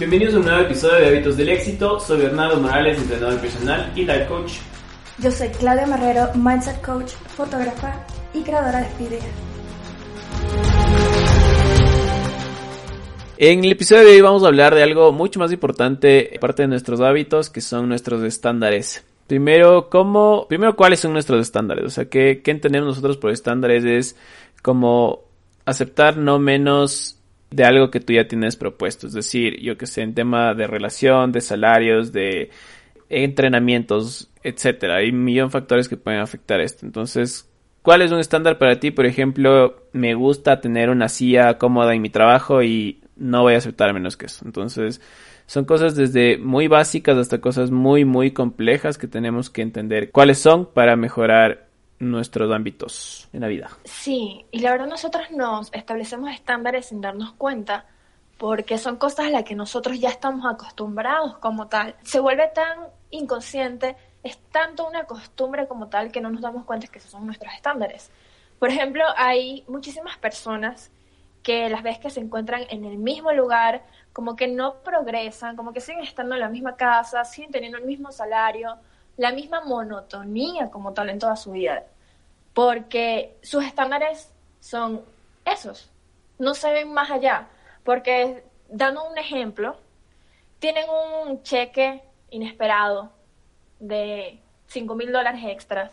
Bienvenidos a un nuevo episodio de Hábitos del Éxito. Soy Bernardo Morales, entrenador personal y life coach. Yo soy Claudia Marrero, mindset coach, fotógrafa y creadora de esta idea. En el episodio de hoy vamos a hablar de algo mucho más importante, aparte de nuestros hábitos, que son nuestros estándares. Primero, ¿cómo, primero ¿cuáles son nuestros estándares? O sea, ¿qué, qué entendemos nosotros por estándares? Es como aceptar no menos de algo que tú ya tienes propuesto. Es decir, yo que sé, en tema de relación, de salarios, de entrenamientos, etcétera. Hay un millón de factores que pueden afectar esto. Entonces, ¿cuál es un estándar para ti? Por ejemplo, me gusta tener una silla cómoda en mi trabajo y no voy a aceptar menos que eso. Entonces, son cosas desde muy básicas hasta cosas muy, muy complejas que tenemos que entender cuáles son para mejorar nuestros ámbitos en la vida. Sí, y la verdad nosotros nos establecemos estándares sin darnos cuenta porque son cosas a las que nosotros ya estamos acostumbrados como tal. Se vuelve tan inconsciente, es tanto una costumbre como tal que no nos damos cuenta que esos son nuestros estándares. Por ejemplo, hay muchísimas personas que las ves que se encuentran en el mismo lugar, como que no progresan, como que siguen estando en la misma casa, siguen teniendo el mismo salario, la misma monotonía como tal en toda su vida, porque sus estándares son esos, no se ven más allá, porque dando un ejemplo, tienen un cheque inesperado de 5 mil dólares extras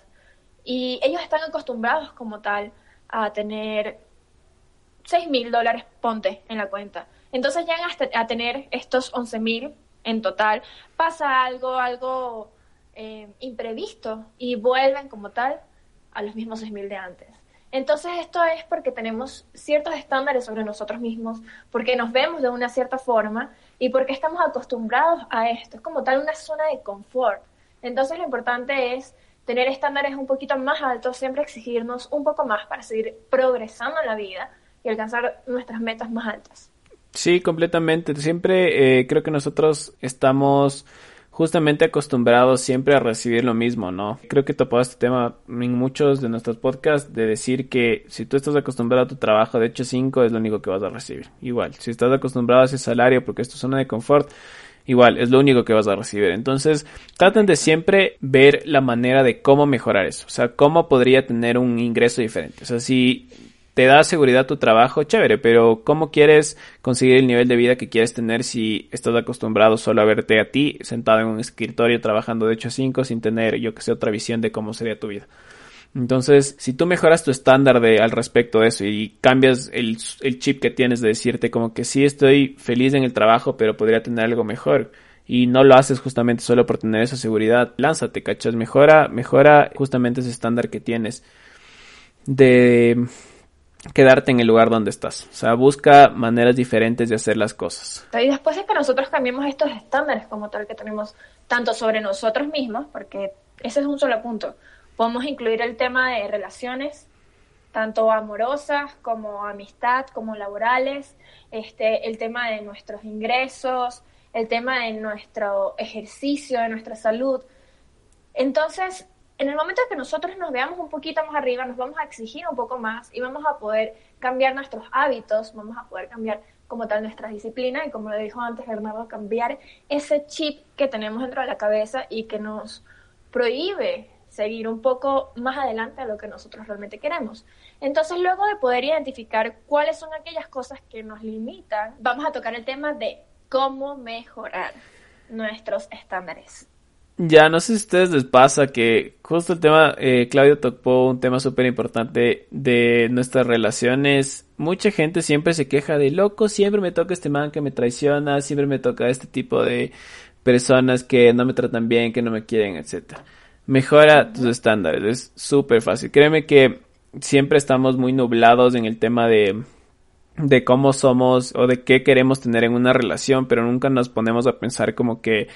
y ellos están acostumbrados como tal a tener 6 mil dólares, ponte, en la cuenta. Entonces llegan a tener estos 11 mil en total. Pasa algo, algo eh, imprevisto y vuelven como tal a los mismos 6.000 de antes. Entonces esto es porque tenemos ciertos estándares sobre nosotros mismos, porque nos vemos de una cierta forma y porque estamos acostumbrados a esto. Es como tal una zona de confort. Entonces lo importante es tener estándares un poquito más altos, siempre exigirnos un poco más para seguir progresando en la vida y alcanzar nuestras metas más altas. Sí, completamente. Siempre eh, creo que nosotros estamos justamente acostumbrados siempre a recibir lo mismo, ¿no? Creo que topado este tema en muchos de nuestros podcasts de decir que si tú estás acostumbrado a tu trabajo de hecho 5 es lo único que vas a recibir. Igual, si estás acostumbrado a ese salario porque es tu zona de confort, igual, es lo único que vas a recibir. Entonces, traten de siempre ver la manera de cómo mejorar eso. O sea, cómo podría tener un ingreso diferente. O sea, si te da seguridad tu trabajo, chévere, pero ¿cómo quieres conseguir el nivel de vida que quieres tener si estás acostumbrado solo a verte a ti sentado en un escritorio trabajando de 8 a 5 sin tener, yo que sé, otra visión de cómo sería tu vida? Entonces, si tú mejoras tu estándar de, al respecto de eso y cambias el, el chip que tienes de decirte como que sí estoy feliz en el trabajo, pero podría tener algo mejor, y no lo haces justamente solo por tener esa seguridad, lánzate, ¿cachas? Mejora, mejora justamente ese estándar que tienes de quedarte en el lugar donde estás. O sea, busca maneras diferentes de hacer las cosas. Y después de que nosotros cambiemos estos estándares como tal que tenemos tanto sobre nosotros mismos, porque ese es un solo punto, podemos incluir el tema de relaciones, tanto amorosas como amistad, como laborales, este, el tema de nuestros ingresos, el tema de nuestro ejercicio, de nuestra salud. Entonces, en el momento en que nosotros nos veamos un poquito más arriba, nos vamos a exigir un poco más y vamos a poder cambiar nuestros hábitos, vamos a poder cambiar como tal nuestra disciplina y como lo dijo antes Bernardo, cambiar ese chip que tenemos dentro de la cabeza y que nos prohíbe seguir un poco más adelante a lo que nosotros realmente queremos. Entonces, luego de poder identificar cuáles son aquellas cosas que nos limitan, vamos a tocar el tema de cómo mejorar nuestros estándares. Ya, no sé si a ustedes les pasa que justo el tema, eh, Claudio tocó un tema súper importante de nuestras relaciones. Mucha gente siempre se queja de loco, siempre me toca este man que me traiciona, siempre me toca este tipo de personas que no me tratan bien, que no me quieren, etcétera. Mejora tus estándares, es súper fácil. Créeme que siempre estamos muy nublados en el tema de, de cómo somos o de qué queremos tener en una relación, pero nunca nos ponemos a pensar como que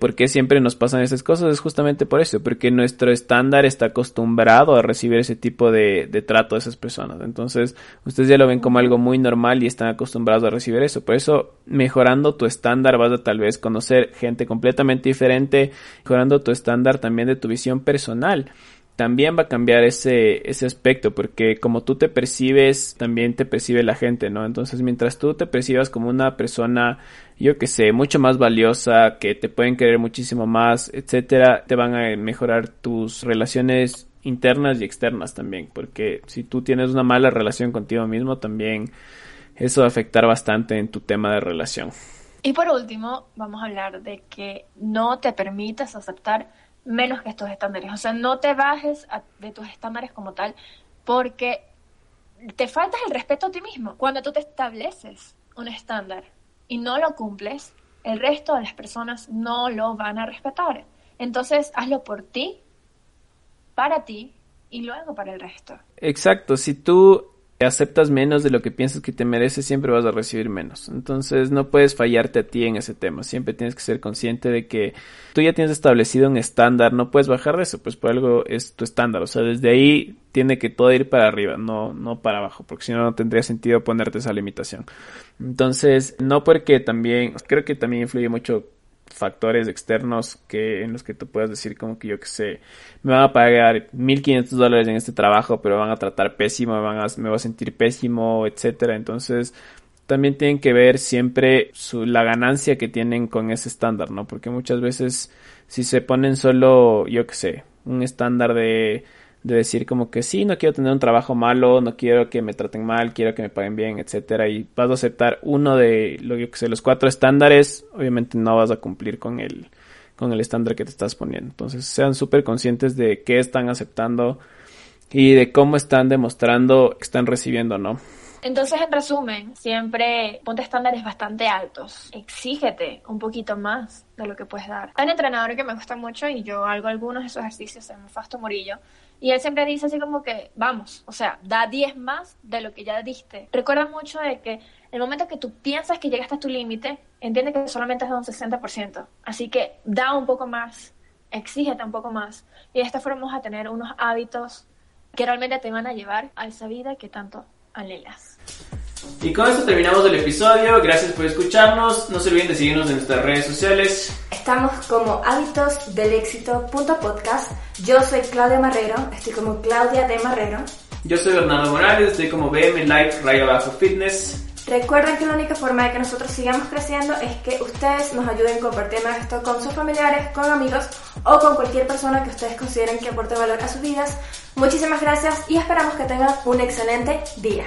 ¿Por qué siempre nos pasan esas cosas? Es justamente por eso, porque nuestro estándar está acostumbrado a recibir ese tipo de, trato de esas personas. Entonces, ustedes ya lo ven como algo muy normal y están acostumbrados a recibir eso. Por eso, mejorando tu estándar, vas a tal vez conocer gente completamente diferente, mejorando tu estándar también de tu visión personal también va a cambiar ese, ese aspecto, porque como tú te percibes, también te percibe la gente, ¿no? Entonces, mientras tú te percibas como una persona, yo que sé, mucho más valiosa, que te pueden querer muchísimo más, etcétera, te van a mejorar tus relaciones internas y externas también, porque si tú tienes una mala relación contigo mismo, también eso va a afectar bastante en tu tema de relación. Y por último, vamos a hablar de que no te permitas aceptar menos que estos estándares. O sea, no te bajes de tus estándares como tal, porque te faltas el respeto a ti mismo. Cuando tú te estableces un estándar y no lo cumples, el resto de las personas no lo van a respetar. Entonces, hazlo por ti, para ti y luego para el resto. Exacto, si tú aceptas menos de lo que piensas que te mereces, siempre vas a recibir menos. Entonces no puedes fallarte a ti en ese tema. Siempre tienes que ser consciente de que tú ya tienes establecido un estándar, no puedes bajar de eso, pues por algo es tu estándar. O sea, desde ahí tiene que todo ir para arriba, no, no para abajo, porque si no, no tendría sentido ponerte esa limitación. Entonces, no porque también, creo que también influye mucho factores externos que en los que tú puedas decir como que yo que sé, me van a pagar 1500 dólares en este trabajo, pero van a tratar pésimo, me, van a, me voy a sentir pésimo, etcétera. Entonces, también tienen que ver siempre su, la ganancia que tienen con ese estándar, ¿no? Porque muchas veces si se ponen solo, yo que sé, un estándar de de decir como que sí, no quiero tener un trabajo malo, no quiero que me traten mal, quiero que me paguen bien, etcétera, y vas a aceptar uno de lo que sé, los cuatro estándares, obviamente no vas a cumplir con el con el estándar que te estás poniendo. Entonces, sean súper conscientes de qué están aceptando y de cómo están demostrando que están recibiendo, ¿no? Entonces, en resumen, siempre ponte estándares bastante altos. Exígete un poquito más de lo que puedes dar. Hay un entrenador que me gusta mucho y yo hago algunos de esos ejercicios en Fasto Murillo y él siempre dice así como que, vamos, o sea, da 10 más de lo que ya diste. Recuerda mucho de que el momento que tú piensas que llegaste a tu límite, entiende que solamente es de un 60%. Así que da un poco más, exígete un poco más. Y de esta forma vas a tener unos hábitos que realmente te van a llevar a esa vida que tanto anhelas. Y con esto terminamos el episodio. Gracias por escucharnos. No se olviden de seguirnos en nuestras redes sociales. Estamos como hábitosdelexito.podcast. Yo soy Claudia Marrero, estoy como Claudia de Marrero. Yo soy Bernardo Morales, estoy como BM Life Raya Bajo Fitness. Recuerden que la única forma de que nosotros sigamos creciendo es que ustedes nos ayuden compartiendo esto con sus familiares, con amigos o con cualquier persona que ustedes consideren que aporte valor a sus vidas. Muchísimas gracias y esperamos que tengan un excelente día.